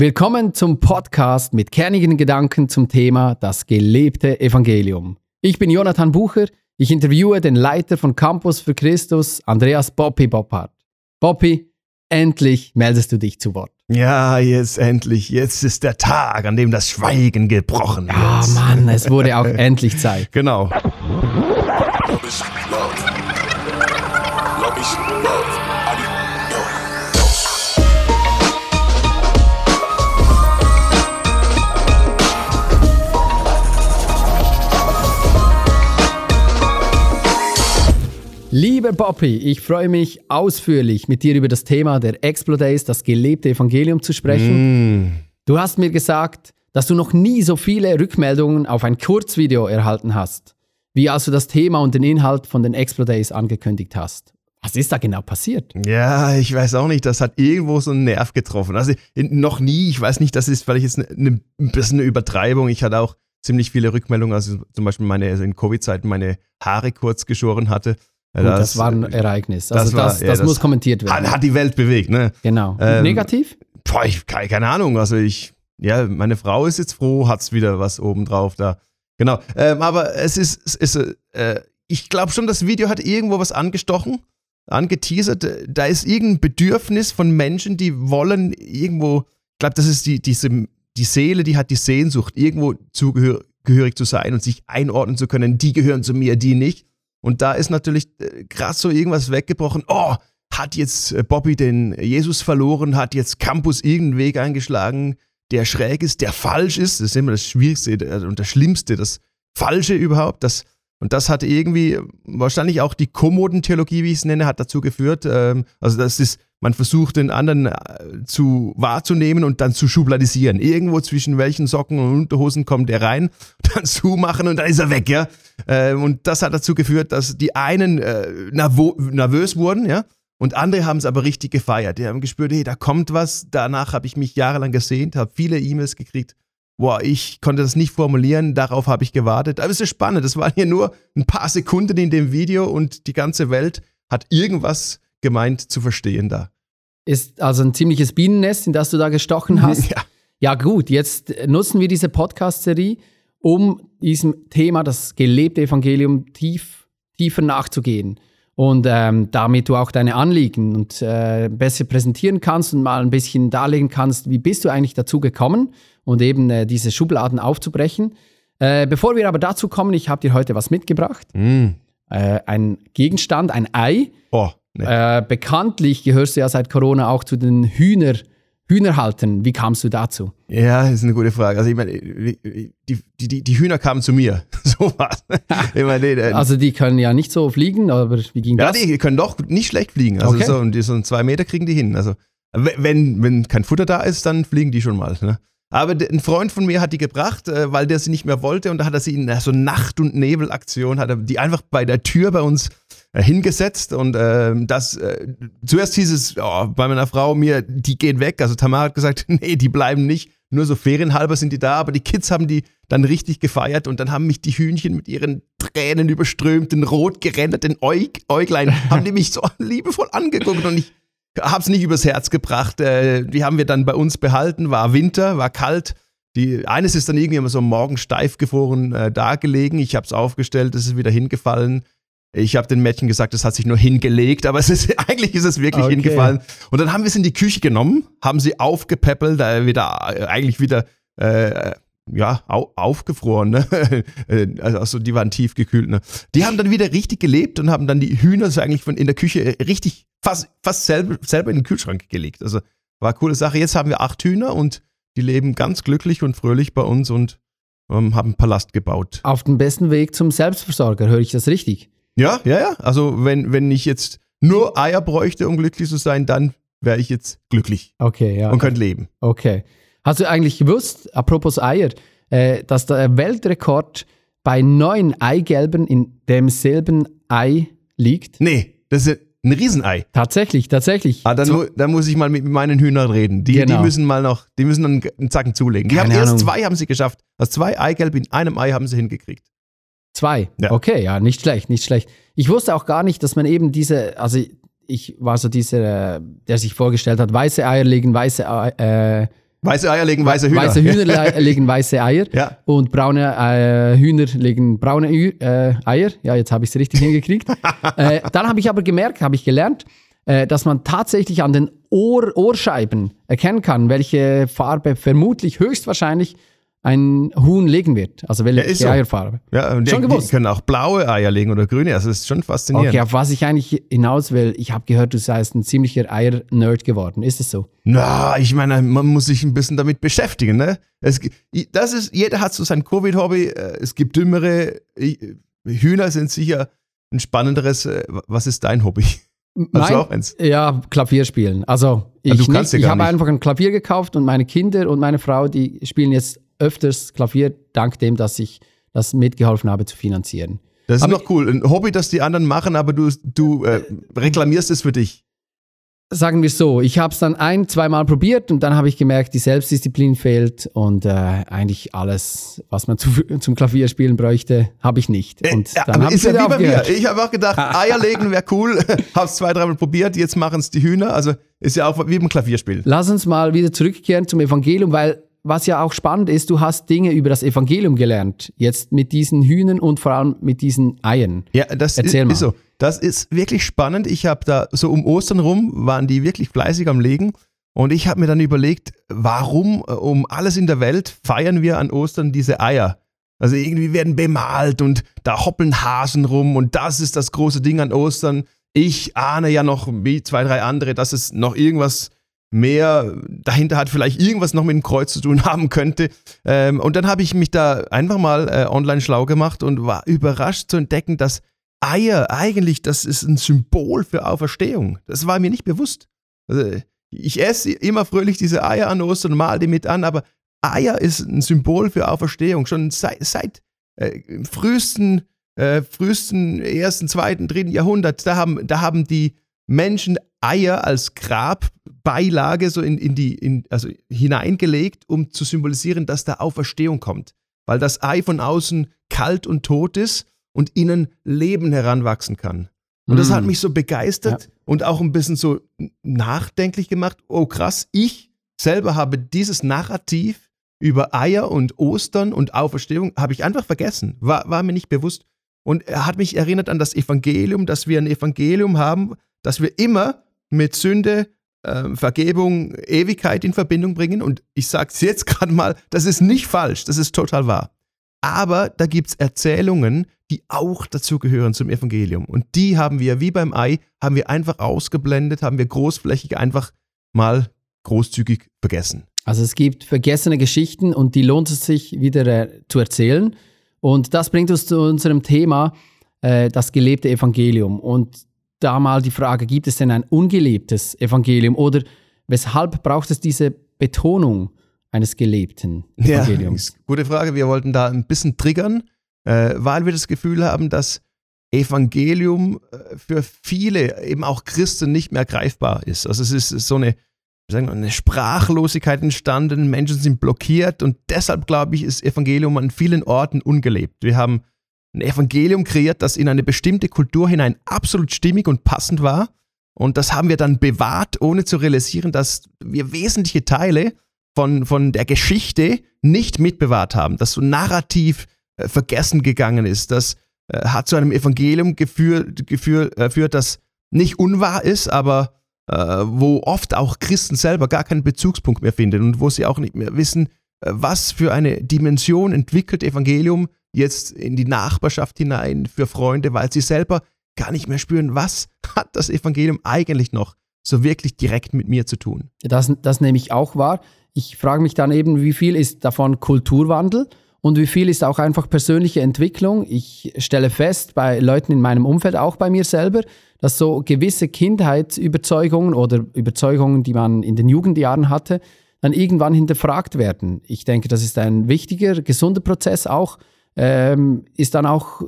Willkommen zum Podcast mit kernigen Gedanken zum Thema das gelebte Evangelium. Ich bin Jonathan Bucher. Ich interviewe den Leiter von Campus für Christus, Andreas Boppi Boppard. Boppi, endlich meldest du dich zu Wort. Ja, jetzt endlich. Jetzt ist der Tag, an dem das Schweigen gebrochen wird. Ja, Mann, es wurde auch endlich Zeit. Genau. Lieber Boppi, ich freue mich ausführlich mit dir über das Thema der Explodays, das gelebte Evangelium zu sprechen. Mm. Du hast mir gesagt, dass du noch nie so viele Rückmeldungen auf ein Kurzvideo erhalten hast, wie als du das Thema und den Inhalt von den Explodays angekündigt hast. Was ist da genau passiert? Ja, ich weiß auch nicht, das hat irgendwo so einen Nerv getroffen. Also noch nie, ich weiß nicht, das ist vielleicht jetzt eine, ein bisschen eine Übertreibung. Ich hatte auch ziemlich viele Rückmeldungen, also zum Beispiel meine, also in Covid-Zeiten meine Haare kurz geschoren hatte. Gut, das, war ein Ereignis. Also das, war- das, ja, das muss kommentiert werden. hat, hat die Welt bewegt, ne? genau. Ähm, Negativ? Boah, ich, keine, keine Ahnung. Also ich, ja, meine Frau ist jetzt froh, hat's wieder was obendrauf da. Genau. Ähm, aber es ist, es ist äh, ich glaube schon, das Video hat irgendwo was angestochen, angeteasert. Da ist irgendein Bedürfnis von Menschen, die wollen irgendwo, ich glaube, das ist die, diese, die Seele, die hat die Sehnsucht, irgendwo zugehörig zu sein und sich einordnen zu können. Die gehören zu mir, die nicht. Und da ist natürlich äh, krass so irgendwas weggebrochen. Oh, hat jetzt äh, Bobby den Jesus verloren, hat jetzt Campus irgendeinen Weg eingeschlagen, der schräg ist, der falsch ist. Das ist immer das Schwierigste äh, und das Schlimmste, das Falsche überhaupt. Das, und das hat irgendwie wahrscheinlich auch die Kommodentheologie, wie ich es nenne, hat dazu geführt. Ähm, also das ist, man versucht den anderen äh, zu wahrzunehmen und dann zu schubladisieren. Irgendwo zwischen welchen Socken und Unterhosen kommt er rein, dann zumachen und dann ist er weg, ja. Ähm, und das hat dazu geführt, dass die einen äh, nervös wurden, ja. Und andere haben es aber richtig gefeiert. Die haben gespürt, hey, da kommt was. Danach habe ich mich jahrelang gesehnt, habe viele E-Mails gekriegt. Boah, ich konnte das nicht formulieren, darauf habe ich gewartet. Aber es ist spannend, das waren hier nur ein paar Sekunden in dem Video und die ganze Welt hat irgendwas gemeint zu verstehen da. Ist also ein ziemliches Bienennest, in das du da gestochen hast. Ja. Ja gut, jetzt nutzen wir diese Podcast-Serie, um diesem Thema, das gelebte Evangelium, tief, tiefer nachzugehen. Und ähm, damit du auch deine Anliegen und äh, besser präsentieren kannst und mal ein bisschen darlegen kannst, wie bist du eigentlich dazu gekommen und eben äh, diese Schubladen aufzubrechen. Äh, bevor wir aber dazu kommen, ich habe dir heute was mitgebracht. Mm. Äh, ein Gegenstand, ein Ei. Oh, ne. Äh, bekanntlich gehörst du ja seit Corona auch zu den Hühner, Hühnerhaltern. Wie kamst du dazu? Ja, das ist eine gute Frage. Also ich meine, die, die, die, Hühner kamen zu mir. so was. Ich meine, die, Also die können ja nicht so fliegen, aber wie ging ja, das? die können doch nicht schlecht fliegen. Also Okay. so, so zwei Meter kriegen die hin. Also wenn, wenn kein Futter da ist, dann fliegen die schon mal. Ne? Aber ein Freund von mir hat die gebracht, äh, weil der sie nicht mehr wollte und da hat er sie in so Nacht- und Nebelaktion, hat er die einfach bei der Tür bei uns äh, hingesetzt und ähm, das, äh, zuerst hieß es oh, bei meiner Frau mir, die gehen weg. Also Tamara hat gesagt, nee, die bleiben nicht. Nur so ferienhalber sind die da, aber die Kids haben die dann richtig gefeiert und dann haben mich die Hühnchen mit ihren Tränen überströmten, rot gerenderten Äug Äuglein, haben die mich so liebevoll angeguckt und ich hab's nicht übers Herz gebracht. Äh, die haben wir dann bei uns behalten, war Winter, war kalt. Die, eines ist dann irgendwie immer so morgen steif gefroren äh, da gelegen. Ich habe es aufgestellt, es ist wieder hingefallen. Ich habe den Mädchen gesagt, es hat sich nur hingelegt, aber es ist, eigentlich ist es wirklich Okay. hingefallen. Und dann haben wir es in die Küche genommen, haben sie aufgepäppelt, äh, wieder, äh, eigentlich wieder, äh, ja, au, aufgefroren. Ne? Äh, also die waren tiefgekühlt. Ne? Die haben dann wieder richtig gelebt und haben dann die Hühner so eigentlich von in der Küche äh, richtig fast, fast selber, selber in den Kühlschrank gelegt. Also war eine coole Sache. Jetzt haben wir acht Hühner und die leben ganz glücklich und fröhlich bei uns und ähm, haben einen Palast gebaut. Auf dem besten Weg zum Selbstversorger, höre ich das richtig? Ja, ja, ja. Also wenn, wenn ich jetzt nur Eier bräuchte, um glücklich zu sein, dann wäre ich jetzt glücklich Okay, ja. und könnte leben. Okay. Hast du eigentlich gewusst, apropos Eier, äh, dass der Weltrekord bei neun Eigelben in demselben Ei liegt? Nee, das ist ein Riesenei. Tatsächlich, tatsächlich. Ah, dann, mu dann muss ich mal mit meinen Hühnern reden. Die, Genau. die müssen mal noch, die müssen einen, einen Zacken zulegen. Die Keine haben erst Ahnung. zwei haben sie geschafft. Also zwei Eigelbe in einem Ei haben sie hingekriegt. Zwei. Ja. Okay, ja, nicht schlecht, nicht schlecht. Ich wusste auch gar nicht, dass man eben diese, also ich war so dieser, der sich vorgestellt hat, weiße Eier legen weiße Ei- äh, Weiße Eier legen weiße Hühner. Weiße Hühner le- legen weiße Eier Ja. und braune äh, Hühner legen braune Ü äh, Eier. Ja, jetzt habe ich es richtig hingekriegt. äh, dann habe ich aber gemerkt, habe ich gelernt, äh, dass man tatsächlich an den Ohr Ohrscheiben erkennen kann, welche Farbe vermutlich höchstwahrscheinlich ein Huhn legen wird. Also welche ist so. Eierfarbe. Ja, und Schon die, die gewusst. können auch blaue Eier legen oder grüne. Also das ist schon faszinierend. Okay, auf was ich eigentlich hinaus will, ich habe gehört, du seist ein ziemlicher Eier-Nerd geworden. Ist es so? Na, ich meine, man muss sich ein bisschen damit beschäftigen, ne? Es, das ist, jeder hat so sein Covid-Hobby. äh, Es gibt dümmere. Hühner sind sicher ein spannenderes. äh, Was ist dein Hobby? Hast du auch eins? Ja, Klavier spielen. Also ich, Ja, ja ich habe einfach ein Klavier gekauft und meine Kinder und meine Frau, die spielen jetzt öfters Klavier, dank dem, dass ich das mitgeholfen habe zu finanzieren. Das ist Aber- noch cool. Ein Hobby, das die anderen machen, aber du, du äh, reklamierst es für dich. Sagen wir so, ich habe es dann ein, zweimal probiert und dann habe ich gemerkt, die Selbstdisziplin fehlt und äh, eigentlich alles, was man zu, zum Klavierspielen bräuchte, habe ich nicht. Und Ja, dann aber habe ist ich ja wie bei mir. Ich habe auch gedacht, Eier legen wäre cool. Hab's zwei, dreimal probiert. Jetzt machen es die Hühner. Also ist ja auch wie beim Klavierspiel. Lass uns mal wieder zurückkehren zum Evangelium, weil was ja auch spannend ist, du hast Dinge über das Evangelium gelernt. Jetzt mit diesen Hühnern und vor allem mit diesen Eiern. Ja, das Erzähl ist, mal. ist so. Das ist wirklich spannend. Ich habe da so um Ostern rum waren die wirklich fleißig am Legen und ich habe mir dann überlegt, warum äh, um alles in der Welt feiern wir an Ostern diese Eier? Also irgendwie werden bemalt und da hoppeln Hasen rum und das ist das große Ding an Ostern. Ich ahne ja noch wie zwei, drei andere, dass es noch irgendwas mehr dahinter hat, vielleicht irgendwas noch mit dem Kreuz zu tun haben könnte. Ähm, und dann habe ich mich da einfach mal äh, online schlau gemacht und war überrascht zu entdecken, dass Eier eigentlich, das ist ein Symbol für Auferstehung. Das war mir nicht bewusst. Also, ich esse immer fröhlich diese Eier an Ostern und mal die mit an, aber Eier ist ein Symbol für Auferstehung. Schon seit, seit äh, frühesten, äh, frühesten ersten, zweiten, dritten Jahrhundert, da haben, da haben die Menschen Eier als Grabbeilage so in, in die, in, also hineingelegt, um zu symbolisieren, dass da Auferstehung kommt. Weil das Ei von außen kalt und tot ist und innen Leben heranwachsen kann. Und das Mm. hat mich so begeistert und auch ein bisschen so nachdenklich gemacht. Oh krass, ich selber habe dieses Narrativ über Eier und Ostern und Auferstehung, habe ich einfach vergessen. War, war mir nicht bewusst. Und er hat mich erinnert an das Evangelium, dass wir ein Evangelium haben, dass wir immer mit Sünde, ähm, Vergebung, Ewigkeit in Verbindung bringen. Und ich sage es jetzt gerade mal, das ist nicht falsch, das ist total wahr. Aber da gibt es Erzählungen, die auch dazugehören zum Evangelium. Und die haben wir, wie beim Ei, haben wir einfach ausgeblendet, haben wir großflächig einfach mal großzügig vergessen. Also es gibt vergessene Geschichten und die lohnt es sich wieder äh, zu erzählen. Und das bringt uns zu unserem Thema, äh, das gelebte Evangelium. Und da mal die Frage, gibt es denn ein ungelebtes Evangelium oder weshalb braucht es diese Betonung eines gelebten Evangeliums? Ja, gute Frage. Wir wollten da ein bisschen triggern, äh, weil wir das Gefühl haben, dass Evangelium äh, für viele, eben auch Christen, nicht mehr greifbar ist. Also es ist so eine, sagen eine Sprachlosigkeit entstanden, Menschen sind blockiert und deshalb, glaube ich, ist Evangelium an vielen Orten ungelebt. Wir haben ein Evangelium kreiert, das in eine bestimmte Kultur hinein absolut stimmig und passend war. Und das haben wir dann bewahrt, ohne zu realisieren, dass wir wesentliche Teile von, von der Geschichte nicht mitbewahrt haben, dass so narrativ äh, vergessen gegangen ist. Das äh, hat zu einem Evangelium geführt, geführt, äh, das nicht unwahr ist, aber äh, wo oft auch Christen selber gar keinen Bezugspunkt mehr finden und wo sie auch nicht mehr wissen, äh, was für eine Dimension entwickelt Evangelium jetzt in die Nachbarschaft hinein für Freunde, weil sie selber gar nicht mehr spüren, was hat das Evangelium eigentlich noch so wirklich direkt mit mir zu tun. Das, das nehme ich auch wahr. Ich frage mich dann eben, wie viel ist davon Kulturwandel und wie viel ist auch einfach persönliche Entwicklung. Ich stelle fest, bei Leuten in meinem Umfeld, auch bei mir selber, dass so gewisse Kindheitsüberzeugungen oder Überzeugungen, die man in den Jugendjahren hatte, dann irgendwann hinterfragt werden. Ich denke, das ist ein wichtiger, gesunder Prozess auch, ähm, ist dann auch,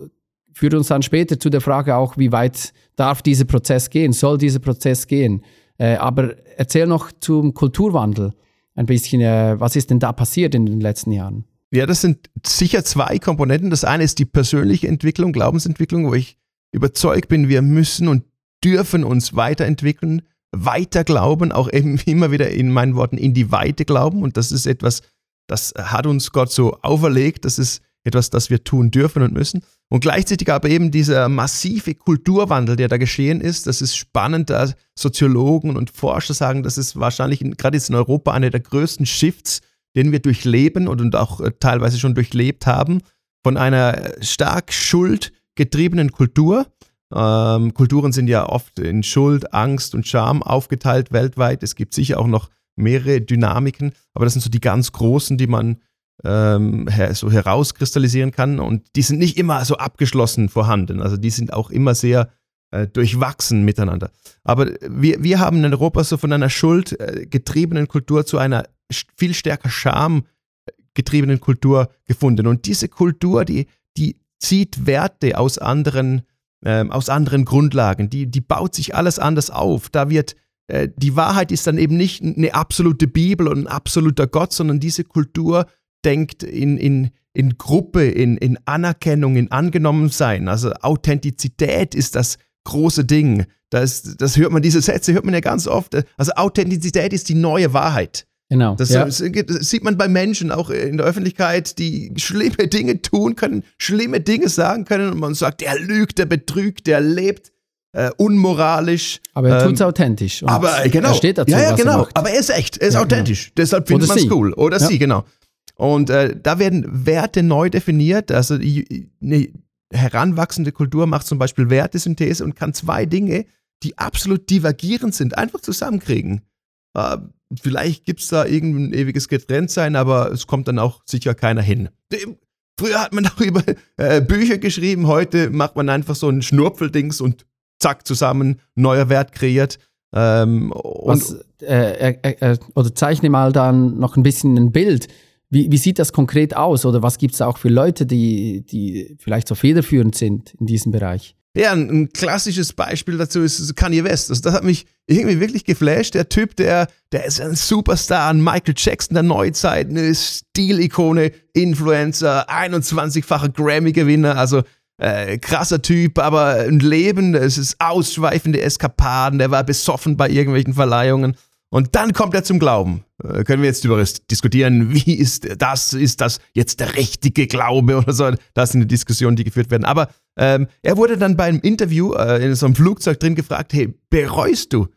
führt uns dann später zu der Frage auch, wie weit darf dieser Prozess gehen, soll dieser Prozess gehen. Äh, aber erzähl noch zum Kulturwandel ein bisschen, äh, was ist denn da passiert in den letzten Jahren? Ja, das sind sicher zwei Komponenten. Das eine ist die persönliche Entwicklung, Glaubensentwicklung, wo ich überzeugt bin, wir müssen und dürfen uns weiterentwickeln, weiter glauben, auch eben immer wieder in meinen Worten in die Weite glauben. Und das ist etwas, das hat uns Gott so auferlegt. Das ist etwas, das wir tun dürfen und müssen. Und gleichzeitig aber eben dieser massive Kulturwandel, der da geschehen ist, das ist spannend, da Soziologen und Forscher sagen, das ist wahrscheinlich in, gerade jetzt in Europa einer der größten Shifts, den wir durchleben und, auch äh, teilweise schon durchlebt haben, von einer stark schuldgetriebenen Kultur. Ähm, Kulturen sind ja oft in Schuld, Angst und Scham aufgeteilt weltweit. Es gibt sicher auch noch mehrere Dynamiken, aber das sind so die ganz großen, die man ähm, so herauskristallisieren kann. Und die sind nicht immer so abgeschlossen vorhanden. Also die sind auch immer sehr äh, durchwachsen miteinander. Aber wir, wir haben in Europa so von einer schuldgetriebenen Kultur zu einer viel stärker schamgetriebenen Kultur gefunden. Und diese Kultur, die, die zieht Werte aus anderen, ähm, aus anderen Grundlagen. Die, die baut sich alles anders auf. Da wird äh, die Wahrheit ist dann eben nicht eine absolute Bibel und ein absoluter Gott, sondern diese Kultur denkt in, in, in Gruppe, in, in Anerkennung, in Angenommensein. Also Authentizität ist das große Ding. Das, das hört man, diese Sätze hört man ja ganz oft. Also Authentizität ist die neue Wahrheit. Genau. Das, ja. das, sieht man bei Menschen auch in der Öffentlichkeit, die schlimme Dinge tun können, schlimme Dinge sagen können und man sagt, der lügt, der betrügt, der lebt äh, unmoralisch. Aber er tut es ähm, authentisch. Aber genau. Er steht dazu, ja, ja, genau. Aber er ist echt, er ist ja, authentisch. Genau. Deshalb findet man es cool. Oder ja. sie, genau. Und äh, da werden Werte neu definiert. Also eine heranwachsende Kultur macht zum Beispiel Wertesynthese und kann zwei Dinge, die absolut divergierend sind, einfach zusammenkriegen. Äh, vielleicht gibt es da irgendein ewiges Getrenntsein, aber es kommt dann auch sicher keiner hin. Früher hat man darüber äh, Bücher geschrieben, heute macht man einfach so ein Schnurpfeldings und zack, zusammen, neuer Wert kreiert. Ähm, Was, äh, äh, oder zeichne mal dann noch ein bisschen ein Bild wie, wie sieht das konkret aus oder was gibt es auch für Leute, die, die vielleicht so federführend sind in diesem Bereich? Ja, ein, ein, klassisches Beispiel dazu ist Kanye West. Also das hat mich irgendwie wirklich geflasht. Der Typ, der, der ist ein Superstar, ein Michael Jackson der Neuzeit, eine Stilikone, Influencer, 21-facher Grammy-Gewinner, also äh, krasser Typ, aber ein Leben, es ist ausschweifende Eskapaden, der war besoffen bei irgendwelchen Verleihungen. Und dann kommt er zum Glauben. Äh, können wir jetzt über das diskutieren, wie ist das, ist das jetzt der richtige Glaube oder so? Das sind die Diskussionen, die geführt werden. Aber ähm, er wurde dann beim Interview äh, in so einem Flugzeug drin gefragt, hey, bereust du,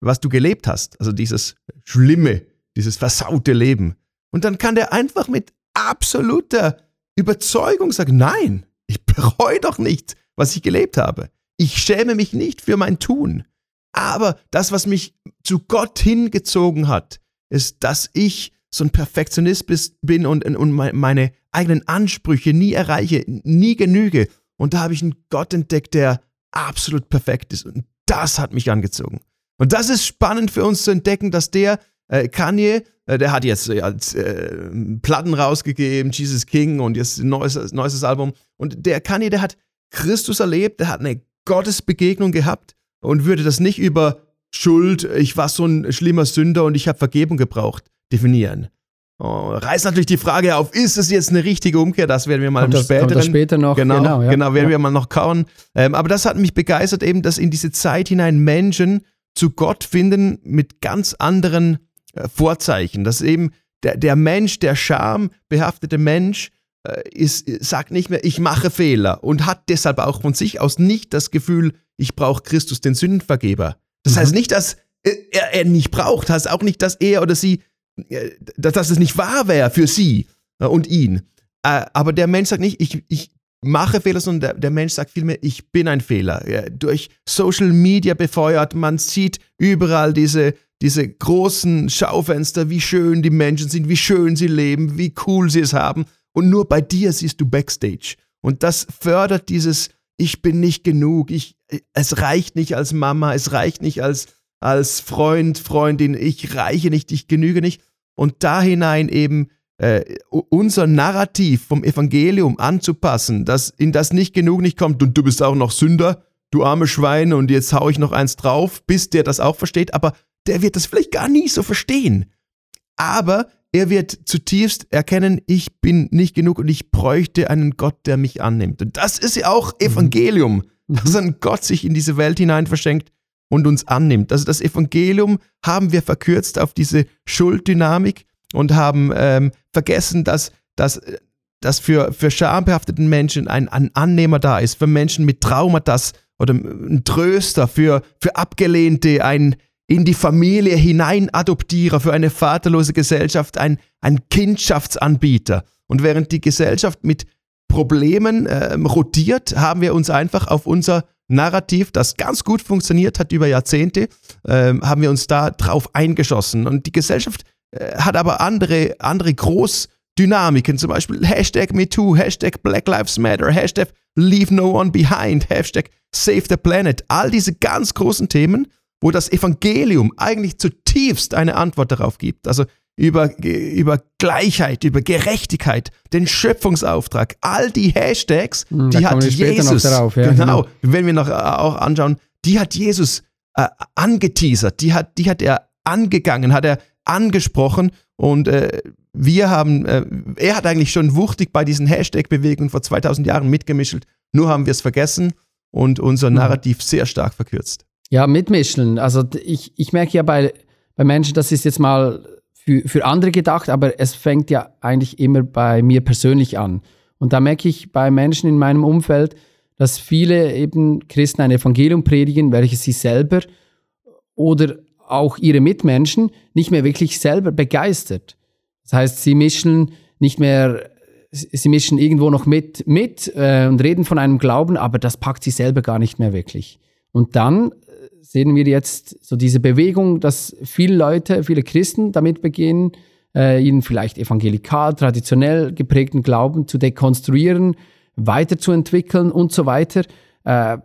was du gelebt hast? Also dieses schlimme, dieses versaute Leben. Und dann kann der einfach mit absoluter Überzeugung sagen, nein, ich bereue doch nicht, was ich gelebt habe. Ich schäme mich nicht für mein Tun. Aber das, was mich zu Gott hingezogen hat, ist, dass ich so ein Perfektionist bin und, und meine eigenen Ansprüche nie erreiche, nie genüge. Und da habe ich einen Gott entdeckt, der absolut perfekt ist. Und das hat mich angezogen. Und das ist spannend für uns zu entdecken, dass der äh, Kanye, äh, der hat jetzt äh, äh, Platten rausgegeben, Jesus King und jetzt neues, neues Album. Und der Kanye, der hat Christus erlebt, der hat eine Gottesbegegnung gehabt und würde das nicht über Schuld, ich war so ein schlimmer Sünder und ich habe Vergebung gebraucht, definieren. Oh, reißt natürlich die Frage auf, ist es jetzt eine richtige Umkehr? Das werden wir mal kommt im späteren. Das später noch. Genau, genau, ja. genau werden ja. wir mal noch kauen. Ähm, aber das hat mich begeistert, eben, dass in diese Zeit hinein Menschen zu Gott finden mit ganz anderen äh, Vorzeichen. Dass eben der, der Mensch, der schambehaftete Mensch, äh, ist, sagt nicht mehr, ich mache Fehler und hat deshalb auch von sich aus nicht das Gefühl, ich brauche Christus, den Sündenvergeber. Das mhm. heißt nicht, dass er, er nicht braucht, heißt auch nicht, dass er oder sie, äh, dass, dass es nicht wahr wäre für sie äh, und ihn. Aber der Mensch sagt nicht, ich, ich mache Fehler, sondern der, der Mensch sagt vielmehr, ich bin ein Fehler. Ja, durch Social Media befeuert, man sieht überall diese, diese großen Schaufenster, wie schön die Menschen sind, wie schön sie leben, wie cool sie es haben. Und nur bei dir siehst du Backstage. Und das fördert dieses, ich bin nicht genug, ich, es reicht nicht als Mama, es reicht nicht als, als Freund, Freundin, ich reiche nicht, ich genüge nicht. Und da hinein eben äh, unser Narrativ vom Evangelium anzupassen, dass in das nicht genug nicht kommt und du bist auch noch Sünder, du arme Schwein und jetzt hau ich noch eins drauf, bis der das auch versteht, aber der wird das vielleicht gar nie so verstehen. Aber er wird zutiefst erkennen, ich bin nicht genug und ich bräuchte einen Gott, der mich annimmt. Und das ist ja auch mhm. Evangelium, mhm. Dass ein Gott sich in diese Welt hinein verschenkt und uns annimmt. Also das Evangelium haben wir verkürzt auf diese Schulddynamik und haben ähm, vergessen, dass, dass, dass für, für schambehafteten Menschen ein, ein Annehmer da ist, für Menschen mit Traumata oder ein Tröster, für, für Abgelehnte ein in die Familie hinein Adoptierer, für eine vaterlose Gesellschaft ein, ein Kindschaftsanbieter. Und während die Gesellschaft mit Problemen äh, rotiert, haben wir uns einfach auf unser Narrativ, das ganz gut funktioniert hat über Jahrzehnte, äh, haben wir uns da drauf eingeschossen. Und die Gesellschaft äh, hat aber andere, andere Großdynamiken, zum Beispiel Hashtag MeToo, Hashtag Black Lives Matter, Hashtag Leave No One Behind, Hashtag Save the Planet. All diese ganz großen Themen, wo das Evangelium eigentlich zutiefst eine Antwort darauf gibt. Also über, über Gleichheit, über Gerechtigkeit, den Schöpfungsauftrag, all die Hashtags, Hm, die hat Jesus, noch darauf, ja, genau, genau. wenn wir noch äh, auch anschauen, die hat Jesus äh, angeteasert, die hat, die hat er angegangen, hat er angesprochen und äh, wir haben, äh, er hat eigentlich schon wuchtig bei diesen Hashtag-Bewegungen vor 2000 Jahren mitgemischelt, nur haben wir es vergessen und unser Mhm. Narrativ sehr stark verkürzt. Ja, mitmischen. Also ich, ich merke ja bei, bei Menschen, das ist jetzt mal für, für andere gedacht, aber es fängt ja eigentlich immer bei mir persönlich an. Und da merke ich bei Menschen in meinem Umfeld, dass viele eben Christen ein Evangelium predigen, welches sie selber oder auch ihre Mitmenschen nicht mehr wirklich selber begeistert. Das heißt, sie mischen nicht mehr, sie mischen irgendwo noch mit, mit äh, und reden von einem Glauben, aber das packt sie selber gar nicht mehr wirklich. Und dann sehen wir jetzt so diese Bewegung, dass viele Leute, viele Christen damit beginnen, äh, ihren vielleicht evangelikal, traditionell geprägten Glauben zu dekonstruieren, weiterzuentwickeln und so weiter. Äh,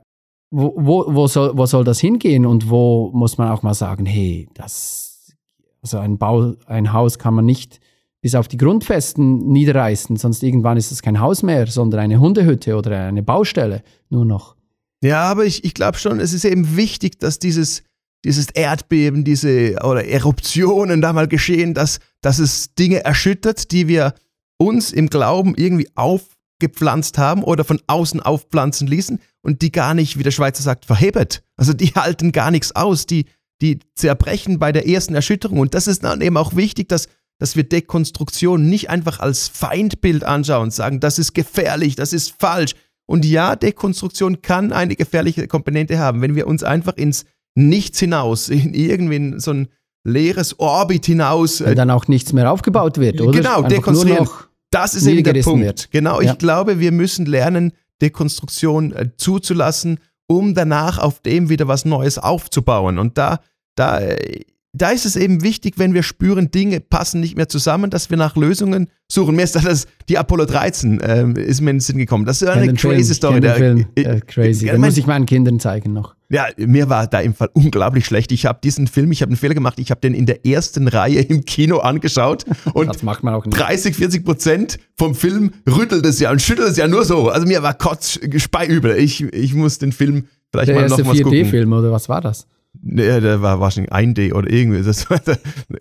wo, wo, wo, soll, wo soll das hingehen und wo muss man auch mal sagen, hey, das, also ein Bau, ein Haus kann man nicht bis auf die Grundfesten niederreißen, sonst irgendwann ist es kein Haus mehr, sondern eine Hundehütte oder eine Baustelle nur noch. Ja, aber ich, ich glaube schon, es ist eben wichtig, dass dieses, dieses Erdbeben, diese oder Eruptionen da mal geschehen, dass, dass es Dinge erschüttert, die wir uns im Glauben irgendwie aufgepflanzt haben oder von außen aufpflanzen ließen und die gar nicht, wie der Schweizer sagt, verhebet. Also die halten gar nichts aus, die, die zerbrechen bei der ersten Erschütterung. Und das ist dann eben auch wichtig, dass, dass wir Dekonstruktion nicht einfach als Feindbild anschauen und sagen, das ist gefährlich, das ist falsch. Und ja, Dekonstruktion kann eine gefährliche Komponente haben, wenn wir uns einfach ins Nichts hinaus, in irgendwie so ein leeres Orbit hinaus. Weil Äh, dann auch nichts mehr aufgebaut wird, oder? Genau, Einfach dekonstruieren. Nur noch, das ist eben der Punkt. wird. Genau, Ja. ich glaube, wir müssen lernen, Dekonstruktion äh, zuzulassen, um danach auf dem wieder was Neues aufzubauen. Und da, da, äh, da ist es eben wichtig, wenn wir spüren, Dinge passen nicht mehr zusammen, dass wir nach Lösungen suchen. Mir ist das, die Apollo 13 ähm, ist mir in den Sinn gekommen. Das ist eine crazy Film, Story. Der- Film. äh, Ja, crazy. ja, Den muss ich meinen Kindern zeigen noch. ja, mir war da im Fall unglaublich schlecht. Ich habe diesen Film, ich habe einen Fehler gemacht, ich habe den in der ersten Reihe im Kino angeschaut und Das macht man auch nicht. 30, 40 Prozent vom Film rüttelt es ja und schüttelt es ja nur so. Also mir war kotz speiübel. Ich, ich muss den Film vielleicht Der mal erste nochmals gucken. 4D-Film, oder was war das? Nee, der war wahrscheinlich 1D oder irgendwie, das war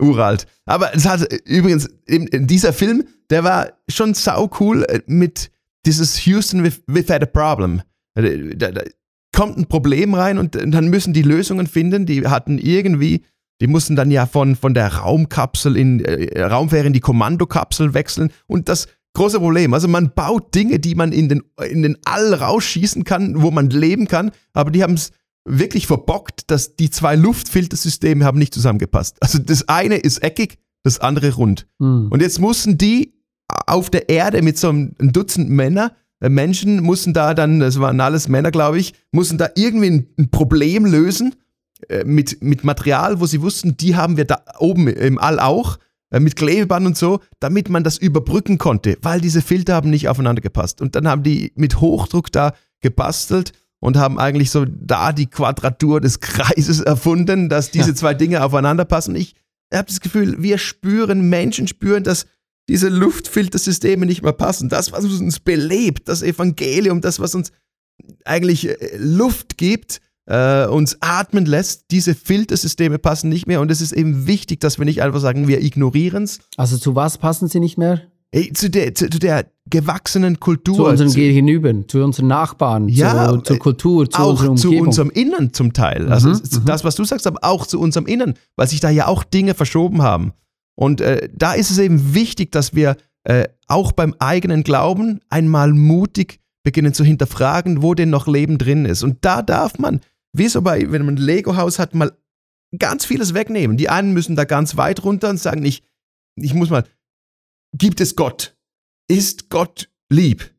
uralt. Aber es hat übrigens, dieser Film, der war schon sau cool äh, mit dieses Houston with, with a problem. Da, da kommt ein Problem rein und dann müssen die Lösungen finden. Die hatten irgendwie, die mussten dann ja von, von der Raumkapsel in, äh, Raumfähre in die Kommandokapsel wechseln und das große Problem. Also man baut Dinge, die man in den, in den All rausschießen kann, wo man leben kann, aber die haben es wirklich verbockt, dass die zwei Luftfiltersysteme haben nicht zusammengepasst. Also das eine ist eckig, das andere rund. Hm. Und jetzt mussten die auf der Erde mit so einem ein Dutzend Männer, äh, Menschen mussten da dann, das waren alles Männer, glaube ich, mussten da irgendwie ein, ein Problem lösen äh, mit, mit Material, wo sie wussten, die haben wir da oben im All auch, äh, mit Klebeband und so, damit man das überbrücken konnte, weil diese Filter haben nicht aufeinander gepasst. Und dann haben die mit Hochdruck da gebastelt und haben eigentlich so da die Quadratur des Kreises erfunden, dass diese zwei Dinge aufeinander passen. Ich habe das Gefühl, wir spüren, Menschen spüren, dass diese Luftfiltersysteme nicht mehr passen. Das, was uns belebt, das Evangelium, das, was uns eigentlich äh, Luft gibt, äh, uns atmen lässt, diese Filtersysteme passen nicht mehr. Und es ist eben wichtig, dass wir nicht einfach sagen, wir ignorieren es. Also zu was passen sie nicht mehr? Zu, der, zu, zu der gewachsenen Kultur. Zu unseren zu- Gegenüber, zu unseren Nachbarn, Ja, zu, zur Kultur, zu auch zu unserem Innern zum Teil. Also Mhm, mhm. das, was du sagst, aber auch zu unserem Innern, weil sich da ja auch Dinge verschoben haben. Und äh, da ist es eben wichtig, dass wir äh, auch beim eigenen Glauben einmal mutig beginnen zu hinterfragen, wo denn noch Leben drin ist. Und da darf man, wie so bei, wenn man ein Lego-Haus hat, mal ganz vieles wegnehmen. Die einen müssen da ganz weit runter und sagen, ich, ich muss mal, gibt es Gott? Ist Gott lieb?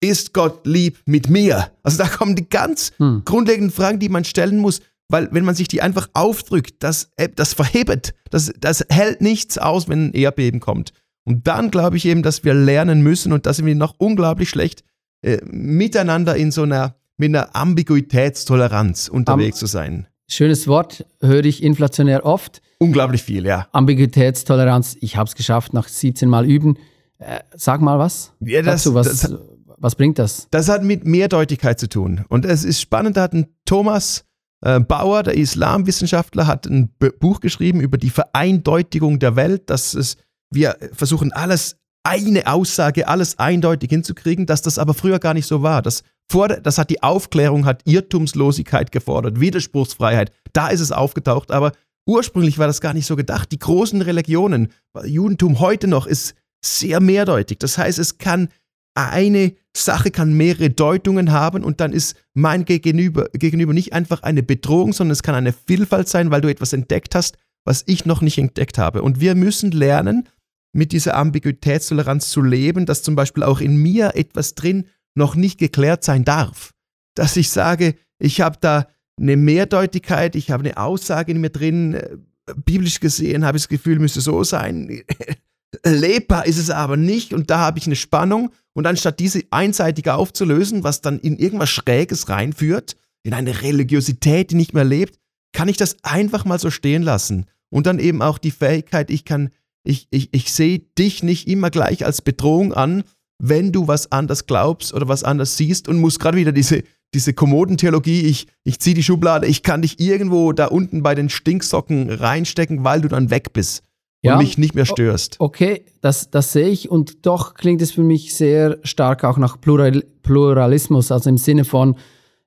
Ist Gott lieb mit mir? Also da kommen die ganz Hm. grundlegenden Fragen, die man stellen muss, weil wenn man sich die einfach aufdrückt, das, äh, das verhebt, das, das hält nichts aus, wenn ein Erdbeben kommt. Und dann glaube ich eben, dass wir lernen müssen und da sind wir noch unglaublich schlecht, äh, miteinander in so einer, mit einer Ambiguitätstoleranz unterwegs zu sein. Schönes Wort, höre ich inflationär oft. Unglaublich viel, ja. Ambiguitätstoleranz, ich habe es geschafft nach 17 Mal üben. Äh, sag mal was. Ja, das- Dazu, was, das- was bringt das? Das hat mit Mehrdeutigkeit zu tun. Und es ist spannend, da hat ein Thomas äh, Bauer, der Islamwissenschaftler, hat ein Buch geschrieben über die Vereindeutigung der Welt, dass es, wir versuchen alles, eine Aussage, alles eindeutig hinzukriegen, dass das aber früher gar nicht so war. Das, vor, das hat die Aufklärung, hat Irrtumslosigkeit gefordert, Widerspruchsfreiheit. Da ist es aufgetaucht, aber ursprünglich war das gar nicht so gedacht. Die großen Religionen, Judentum heute noch, ist sehr mehrdeutig. Das heißt, es kann eine Sache kann mehrere Deutungen haben und dann ist mein Gegenüber, Gegenüber nicht einfach eine Bedrohung, sondern es kann eine Vielfalt sein, weil du etwas entdeckt hast, was ich noch nicht entdeckt habe. Und wir müssen lernen, mit dieser Ambiguitätstoleranz zu leben, dass zum Beispiel auch in mir etwas drin noch nicht geklärt sein darf. Dass ich sage, ich habe da eine Mehrdeutigkeit, ich habe eine Aussage in mir drin, äh, biblisch gesehen habe ich das Gefühl, müsste so sein. Lebbar ist es aber nicht und da habe ich eine Spannung und anstatt diese einseitig aufzulösen, was dann in irgendwas Schräges reinführt, in eine Religiosität, die nicht mehr lebt, kann ich das einfach mal so stehen lassen. Und dann eben auch die Fähigkeit, ich kann, ich, ich, ich sehe dich nicht immer gleich als Bedrohung an, wenn du was anders glaubst oder was anders siehst und muss gerade wieder diese, diese Kommodentheologie, ich, ich ziehe die Schublade, ich kann dich irgendwo da unten bei den Stinksocken reinstecken, weil du dann weg bist und Ja. mich nicht mehr störst. Okay, das, das sehe ich und doch klingt es für mich sehr stark auch nach Plural, Pluralismus, also im Sinne von,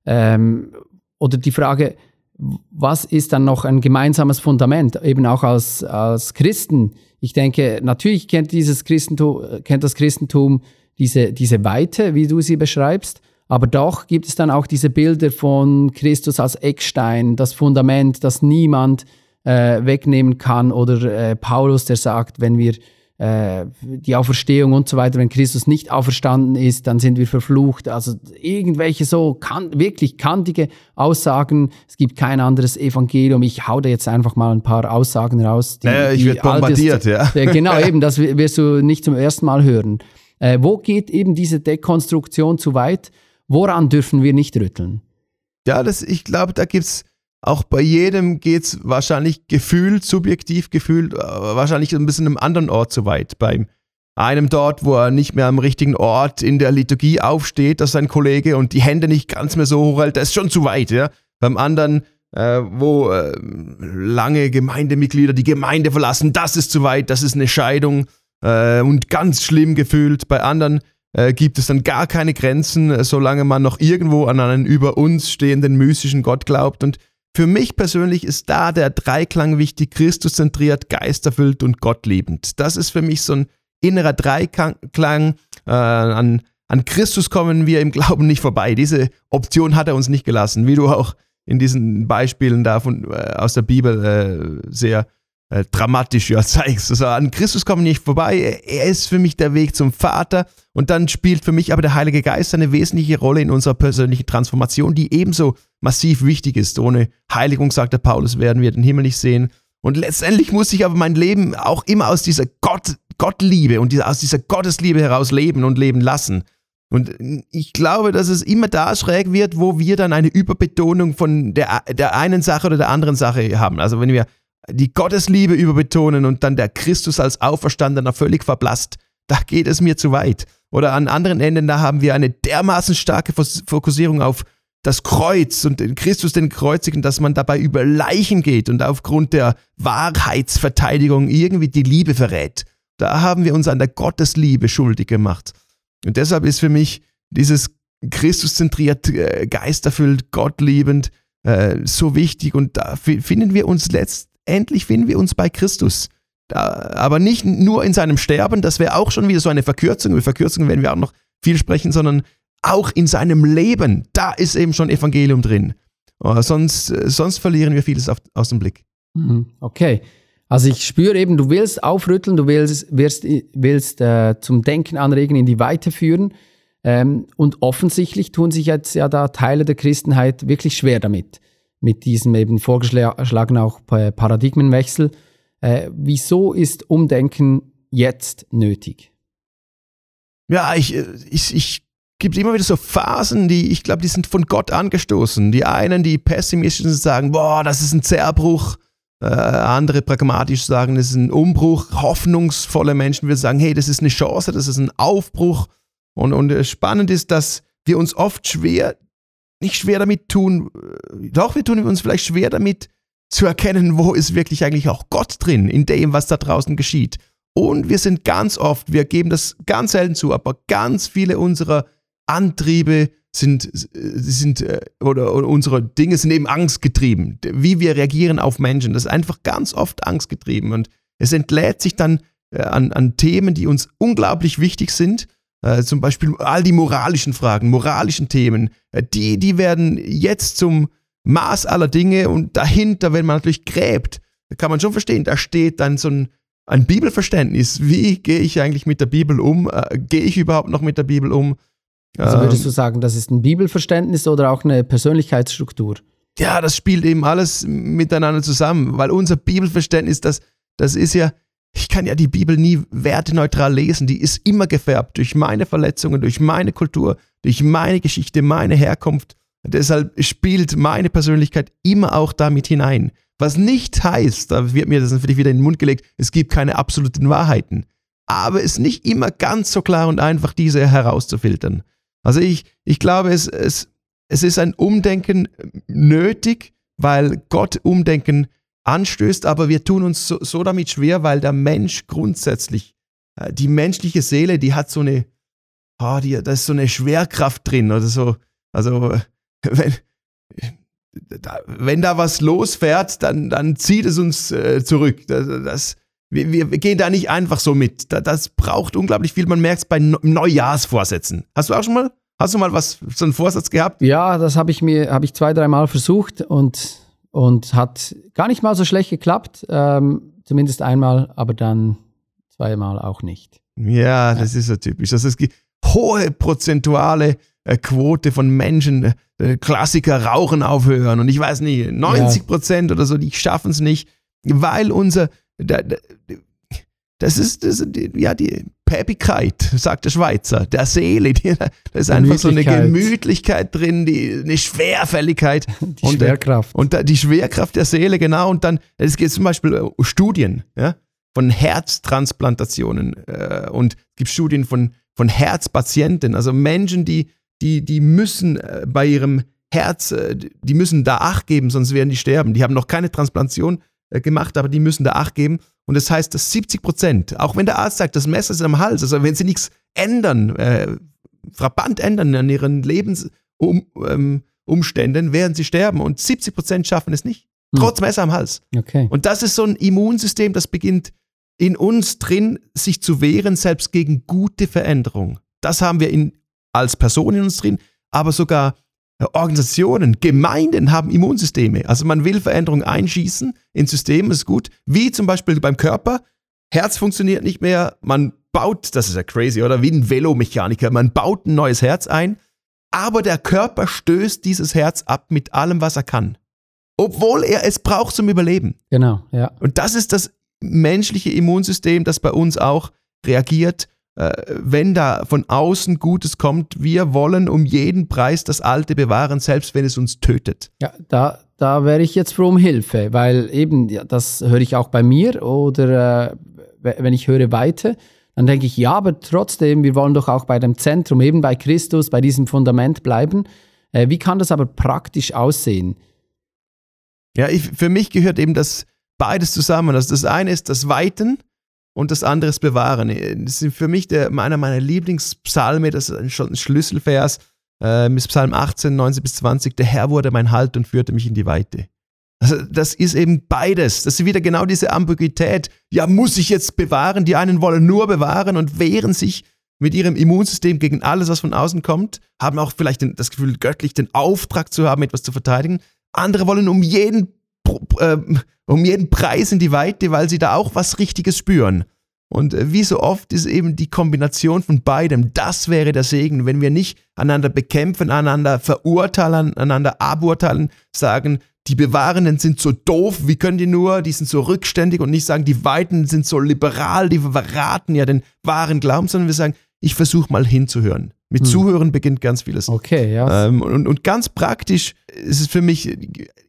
ähm, oder die Frage, was ist dann noch ein gemeinsames Fundament, eben auch als, als Christen? Ich denke, natürlich kennt dieses Christentum, kennt das Christentum diese, diese Weite, wie du sie beschreibst, aber doch gibt es dann auch diese Bilder von Christus als Eckstein, das Fundament, das niemand äh, wegnehmen kann oder äh, Paulus, der sagt, wenn wir äh, die Auferstehung und so weiter, wenn Christus nicht auferstanden ist, dann sind wir verflucht. Also irgendwelche so kan wirklich kantige Aussagen. Es gibt kein anderes Evangelium. Ich hau da jetzt einfach mal ein paar Aussagen raus. Die, Naja, ich die werd bombardiert, ja. Genau, eben, das wi- wirst du nicht zum ersten Mal hören. Äh, wo geht eben diese Dekonstruktion zu weit? Woran dürfen wir nicht rütteln? Ja, das, ich glaube, da gibt's auch bei jedem geht's wahrscheinlich gefühlt, subjektiv gefühlt, äh, wahrscheinlich ein bisschen einem anderen Ort zu weit. Beim einem dort, wo er nicht mehr am richtigen Ort in der Liturgie aufsteht, dass sein Kollege und die Hände nicht ganz mehr so hochhält, das ist schon zu weit, ja. Beim anderen, äh, wo äh, lange Gemeindemitglieder die Gemeinde verlassen, das ist zu weit, das ist eine Scheidung äh, und ganz schlimm gefühlt. Bei anderen äh, gibt es dann gar keine Grenzen, äh, solange man noch irgendwo an einen über uns stehenden mystischen Gott glaubt. Und für mich persönlich ist da der Dreiklang wichtig, Christus zentriert, geisterfüllt und gottliebend. Das ist für mich so ein innerer Dreiklang. Äh, an, an Christus kommen wir im Glauben nicht vorbei. Diese Option hat er uns nicht gelassen, wie du auch in diesen Beispielen da von, äh, aus der Bibel äh, sehr äh, dramatisch ja zeigst. Also an Christus kommen wir nicht vorbei. Er ist für mich der Weg zum Vater. Und dann spielt für mich aber der Heilige Geist eine wesentliche Rolle in unserer persönlichen Transformation, die ebenso massiv wichtig ist. Ohne Heiligung, sagt der Paulus, werden wir den Himmel nicht sehen. Und letztendlich muss ich aber mein Leben auch immer aus dieser Gott, Gottliebe und aus dieser Gottesliebe heraus leben und leben lassen. Und ich glaube, dass es immer da schräg wird, wo wir dann eine Überbetonung von der, der einen Sache oder der anderen Sache haben. Also wenn wir die Gottesliebe überbetonen und dann der Christus als Auferstandener völlig verblasst, da geht es mir zu weit. Oder an anderen Enden, da haben wir eine dermaßen starke Fokussierung auf das Kreuz und den Christus den Kreuzigen, dass man dabei über Leichen geht und aufgrund der Wahrheitsverteidigung irgendwie die Liebe verrät. Da haben wir uns an der Gottesliebe schuldig gemacht. Und deshalb ist für mich dieses Christuszentriert, äh, geisterfüllt, gottliebend äh, so wichtig. Und da finden wir uns letztendlich finden wir uns bei Christus. Aber nicht nur in seinem Sterben, das wäre auch schon wieder so eine Verkürzung. Über Verkürzungen werden wir auch noch viel sprechen, sondern auch in seinem Leben. Da ist eben schon Evangelium drin. Oh, sonst, sonst verlieren wir vieles auf, aus dem Blick. Mhm. Okay. Also ich spüre eben, du willst aufrütteln, du willst, wirst, willst äh, zum Denken anregen, in die Weite führen. Ähm, und offensichtlich tun sich jetzt ja da Teile der Christenheit wirklich schwer damit. Mit diesem eben vorgeschlagenen auch Paradigmenwechsel. Äh, wieso ist Umdenken jetzt nötig? Ja, ich, äh, ich, ich gibt immer wieder so Phasen, die, ich glaube, die sind von Gott angestoßen. Die einen, die pessimistisch sind, sagen, boah, das ist ein Zerbruch. Äh, andere pragmatisch sagen, das ist ein Umbruch. Hoffnungsvolle Menschen würden sagen, hey, das ist eine Chance, das ist ein Aufbruch. Und, und äh, spannend ist, dass wir uns oft schwer, nicht schwer damit tun, äh, doch wir tun uns vielleicht schwer damit zu erkennen, wo ist wirklich eigentlich auch Gott drin, in dem, was da draußen geschieht. Und wir sind ganz oft, wir geben das ganz selten zu, aber ganz viele unserer Antriebe sind, sind äh, oder, oder unsere Dinge sind eben angstgetrieben. Wie wir reagieren auf Menschen, das ist einfach ganz oft angstgetrieben. Und es entlädt sich dann äh, an, an Themen, die uns unglaublich wichtig sind. Äh, zum Beispiel all die moralischen Fragen, moralischen Themen, äh, die, die werden jetzt zum Maß aller Dinge und dahinter, wenn man natürlich gräbt, kann man schon verstehen, da steht dann so ein, ein Bibelverständnis. Wie gehe ich eigentlich mit der Bibel um? Äh, gehe ich überhaupt noch mit der Bibel um? Also würdest ähm, du sagen, das ist ein Bibelverständnis oder auch eine Persönlichkeitsstruktur? Ja, das spielt eben alles miteinander zusammen, weil unser Bibelverständnis, das, das ist ja, ich kann ja die Bibel nie werteneutral lesen, die ist immer gefärbt durch meine Verletzungen, durch meine Kultur, durch meine Geschichte, meine Herkunft. Deshalb spielt meine Persönlichkeit immer auch damit hinein. Was nicht heißt, da wird mir das natürlich wieder in den Mund gelegt, es gibt keine absoluten Wahrheiten. Aber es ist nicht immer ganz so klar und einfach, diese herauszufiltern. Also ich, ich glaube, es, es, es ist ein Umdenken nötig, weil Gott Umdenken anstößt, aber wir tun uns so, so damit schwer, weil der Mensch grundsätzlich, äh, die menschliche Seele, die hat so eine, oh, die, da ist so eine Schwerkraft drin oder so. Also wenn, da, wenn da was losfährt, dann, dann zieht es uns äh, zurück. Das, das, wir, wir, gehen da nicht einfach so mit. Das braucht unglaublich viel. Man merkt es bei Neujahrsvorsätzen. Hast du auch schon mal, hast du mal was, so einen Vorsatz gehabt? Ja, das habe ich mir, habe ich zwei, dreimal versucht und, und hat gar nicht mal so schlecht geklappt. Ähm, zumindest einmal, aber dann zweimal auch nicht. Ja, das ja. ist so typisch. Das ist hohe prozentuale äh, Quote von Menschen, äh, Klassiker rauchen aufhören und ich weiß nicht, 90 Prozent ja. oder so, die schaffen es nicht, weil unser das ist, das ist ja die Päppigkeit, sagt der Schweizer, der Seele. Die, da ist einfach so eine Gemütlichkeit drin, die, eine Schwerfälligkeit. Die und, Schwerkraft. Und die Schwerkraft der Seele, genau. Und dann, es geht zum Beispiel um Studien ja, von Herztransplantationen. Äh, und es gibt Studien von, von Herzpatienten, also Menschen, die, die, die müssen äh, bei ihrem Herz, äh, die müssen da Acht geben, sonst werden die sterben. Die haben noch keine Transplantation äh, gemacht, aber die müssen da Acht geben. Und das heißt, dass 70 Prozent, auch wenn der Arzt sagt, das Messer ist am Hals, also wenn sie nichts ändern, äh, frappant ändern an ihren Lebensumständen, ähm, werden sie sterben. Und 70 Prozent schaffen es nicht. Hm. Trotz Messer am Hals. Okay. Und das ist so ein Immunsystem, das beginnt in uns drin, sich zu wehren, selbst gegen gute Veränderung. Das haben wir in, als Person in uns drin, aber sogar Organisationen, Gemeinden haben Immunsysteme. Also man will Veränderungen einschießen ins System, ist gut. Wie zum Beispiel beim Körper. Herz funktioniert nicht mehr. Man baut, das ist ja crazy, oder? Wie ein Velomechaniker. Man baut ein neues Herz ein. Aber der Körper stößt dieses Herz ab mit allem, was er kann. Obwohl er es braucht zum Überleben. Genau, ja. Und das ist das menschliche Immunsystem, das bei uns auch reagiert wenn da von außen Gutes kommt, wir wollen um jeden Preis das Alte bewahren, selbst wenn es uns tötet. Ja, da, da wäre ich jetzt froh um Hilfe, weil eben, ja, das höre ich auch bei mir oder äh, wenn ich höre Weite, dann denke ich, ja, aber trotzdem, wir wollen doch auch bei dem Zentrum, eben bei Christus, bei diesem Fundament bleiben. Äh, wie kann das aber praktisch aussehen? Ja, ich, für mich gehört eben das beides zusammen. Also das eine ist das Weiten, und das andere ist bewahren. Das ist für mich der, einer meiner Lieblingspsalme, das ist schon ein Schlüsselvers, äh, Psalm 18, 19 bis 20. Der Herr wurde mein Halt und führte mich in die Weite. Also das ist eben beides. Das ist wieder genau diese Ambiguität. Ja, muss ich jetzt bewahren? Die einen wollen nur bewahren und wehren sich mit ihrem Immunsystem gegen alles, was von außen kommt, haben auch vielleicht den, das Gefühl, göttlich den Auftrag zu haben, etwas zu verteidigen. Andere wollen um jeden, äh, um jeden Preis in die Weite, weil sie da auch was Richtiges spüren. Und äh, wie so oft ist eben die Kombination von beidem, das wäre der Segen, wenn wir nicht einander bekämpfen, einander verurteilen, einander aburteilen, sagen, die Bewahrenden sind so doof, wie können die nur, die sind so rückständig und nicht sagen, die Weiten sind so liberal, die verraten ja den wahren Glauben, sondern wir sagen, ich versuche mal hinzuhören. Mit hm. Zuhören beginnt ganz vieles. Okay, ja. Ähm, und, und ganz praktisch ist es für mich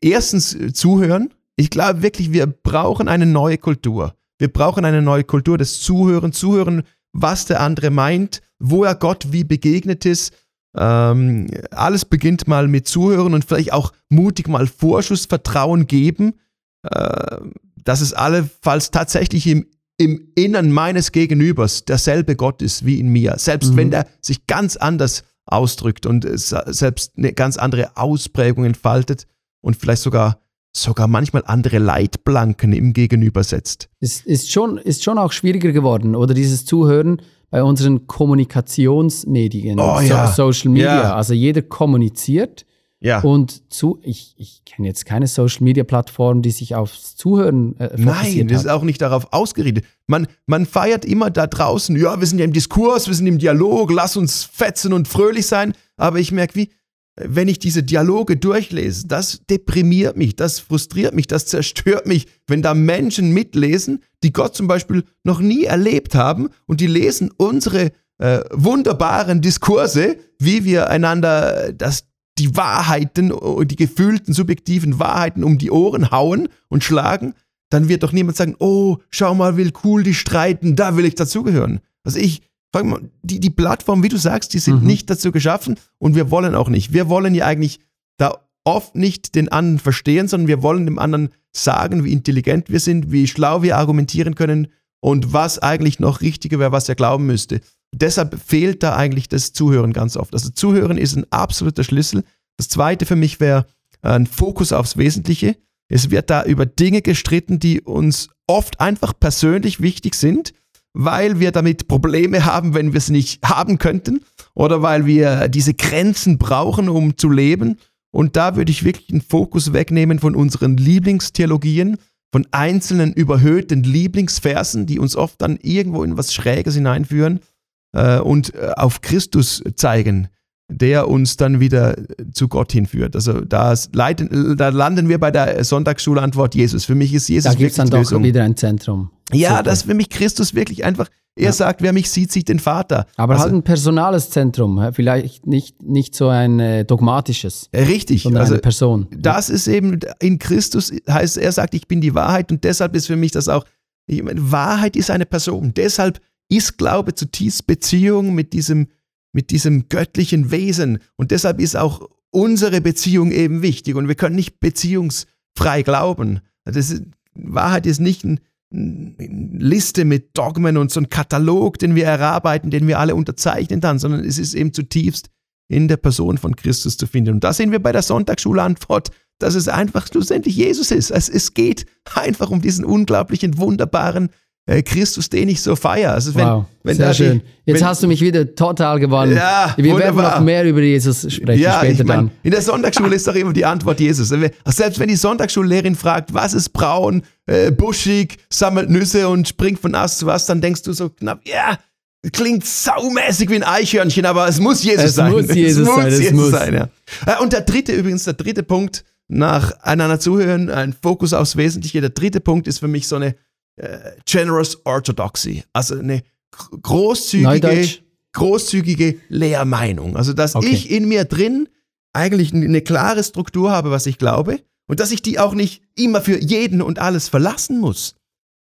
erstens Zuhören. Ich glaube wirklich, wir brauchen eine neue Kultur. Wir brauchen eine neue Kultur des Zuhören, Zuhören, was der andere meint, wo er Gott wie begegnet ist, ähm, alles beginnt mal mit Zuhören und vielleicht auch mutig mal Vorschussvertrauen geben, äh, dass es allenfalls tatsächlich im, im Innern meines Gegenübers derselbe Gott ist wie in mir. Selbst mhm. wenn der sich ganz anders ausdrückt und selbst eine ganz andere Ausprägung entfaltet und vielleicht sogar sogar manchmal andere Leitplanken im Gegenüber setzt. Es ist schon, ist schon auch schwieriger geworden, oder dieses Zuhören bei unseren Kommunikationsmedien, oh, so, ja. Social Media. Ja. Also jeder kommuniziert. Ja. Und zu, ich, ich kenne jetzt keine Social Media Plattform, die sich aufs Zuhören äh, Nein, das ist auch nicht darauf ausgerichtet. Man, man feiert immer da draußen, ja, wir sind ja im Diskurs, wir sind im Dialog, lass uns fetzen und fröhlich sein. Aber ich merke, wie, wenn ich diese Dialoge durchlese, das deprimiert mich, das frustriert mich, das zerstört mich, wenn da Menschen mitlesen, die Gott zum Beispiel noch nie erlebt haben und die lesen unsere äh, wunderbaren Diskurse, wie wir einander das, die Wahrheiten, die gefühlten, subjektiven Wahrheiten um die Ohren hauen und schlagen, dann wird doch niemand sagen, oh, schau mal, wie cool die streiten, da will ich dazugehören. Also ich, Frag mal, die, die Plattformen, wie du sagst, die sind mhm. nicht dazu geschaffen und wir wollen auch nicht. Wir wollen ja eigentlich da oft nicht den anderen verstehen, sondern wir wollen dem anderen sagen, wie intelligent wir sind, wie schlau wir argumentieren können und was eigentlich noch richtiger wäre, was er glauben müsste. Deshalb fehlt da eigentlich das Zuhören ganz oft. Also Zuhören ist ein absoluter Schlüssel. Das zweite für mich wäre ein Fokus aufs Wesentliche. Es wird da über Dinge gestritten, die uns oft einfach persönlich wichtig sind weil wir damit Probleme haben, wenn wir es nicht haben könnten oder weil wir diese Grenzen brauchen, um zu leben. Und da würde ich wirklich den Fokus wegnehmen von unseren Lieblingstheologien, von einzelnen überhöhten Lieblingsversen, die uns oft dann irgendwo in was Schräges hineinführen äh, und äh, auf Christus zeigen, der uns dann wieder zu Gott hinführt. Also da, leiten, da landen wir bei der Sonntagsschulantwort Jesus. Für mich ist Jesus da gibt's dann doch wieder ein Zentrum. Ja, Super. das ist für mich Christus wirklich einfach. Er ja. sagt, wer mich sieht, sieht den Vater. Aber also, halt ein personales Zentrum, vielleicht nicht, nicht so ein äh, dogmatisches. Richtig, sondern also eine Person. Das ist eben in Christus, heißt, er sagt, ich bin die Wahrheit und deshalb ist für mich das auch, ich meine, Wahrheit ist eine Person. Deshalb ist Glaube zutiefst Beziehung mit diesem mit diesem göttlichen Wesen. Und deshalb ist auch unsere Beziehung eben wichtig. Und wir können nicht beziehungsfrei glauben. Das ist, Wahrheit ist nicht eine Liste mit Dogmen und so ein Katalog, den wir erarbeiten, den wir alle unterzeichnen dann, sondern es ist eben zutiefst in der Person von Christus zu finden. Und da sehen wir bei der Sonntagsschulantwort, dass es einfach schlussendlich Jesus ist. Es, es geht einfach um diesen unglaublichen, wunderbaren, Christus, den ich so feiere. Also wenn, wow, wenn sehr schön. Jetzt wenn, hast du mich wieder total gewonnen. Ja, Wir wunderbar. werden noch mehr über Jesus sprechen ja, später ich mein, dann. In der Sonntagsschule ist doch immer die Antwort Jesus. Selbst wenn die Sonntagsschullehrerin fragt, was ist braun, äh, buschig, sammelt Nüsse und springt von Ast zu Ast, dann denkst du so knapp, ja, klingt saumäßig wie ein Eichhörnchen, aber es muss Jesus es sein. Muss Jesus es muss sein, Jesus muss sein. Ja. Äh, und der dritte übrigens, der dritte Punkt, nach einander zuhören, ein Fokus aufs Wesentliche. Der dritte Punkt ist für mich so eine äh, generous Orthodoxy, also eine großzügige, großzügige Lehrmeinung. Also, dass okay. ich in mir drin eigentlich eine klare Struktur habe, was ich glaube, und dass ich die auch nicht immer für jeden und alles verlassen muss,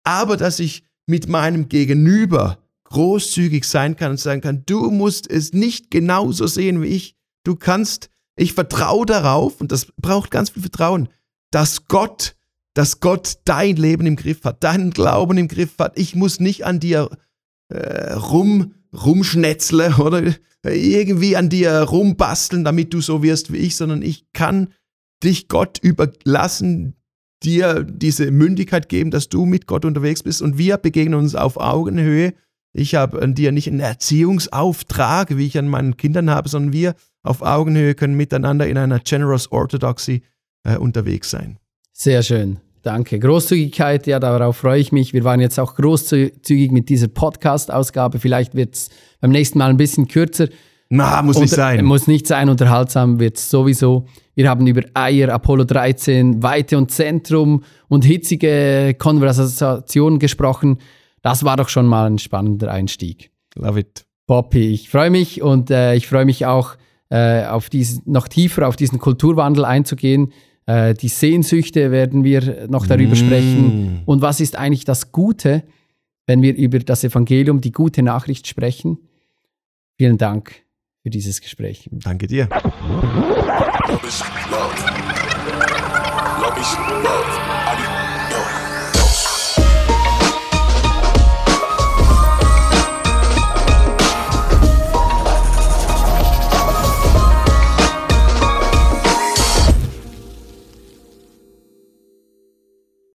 aber dass ich mit meinem Gegenüber großzügig sein kann und sagen kann, du musst es nicht genauso sehen wie ich. Du kannst, ich vertraue darauf, und das braucht ganz viel Vertrauen, dass Gott dass Gott dein Leben im Griff hat, deinen Glauben im Griff hat. Ich muss nicht an dir äh, rum, rumschnetzle oder irgendwie an dir rumbasteln, damit du so wirst wie ich, sondern ich kann dich Gott überlassen, dir diese Mündigkeit geben, dass du mit Gott unterwegs bist und wir begegnen uns auf Augenhöhe. Ich habe an dir nicht einen Erziehungsauftrag, wie ich an meinen Kindern habe, sondern wir auf Augenhöhe können miteinander in einer Generous Orthodoxy äh, unterwegs sein. Sehr schön. Danke. Großzügigkeit, ja, darauf freue ich mich. Wir waren jetzt auch großzügig mit dieser Podcast-Ausgabe. Vielleicht wird es beim nächsten Mal ein bisschen kürzer. Na, muss nicht sein. Muss nicht sein, unterhaltsam wird es sowieso. Wir haben über Eier, Apollo 13, Weite und Zentrum und hitzige Konversationen gesprochen. Das war doch schon mal ein spannender Einstieg. Love it. Poppy, ich freue mich und äh, ich freue mich auch, äh, auf diesen, noch tiefer auf diesen Kulturwandel einzugehen. Äh, die Sehnsüchte werden wir noch darüber mm. sprechen. Und was ist eigentlich das Gute, wenn wir über das Evangelium, die gute Nachricht sprechen? Vielen Dank für dieses Gespräch. Danke dir. Love is love. Love is love.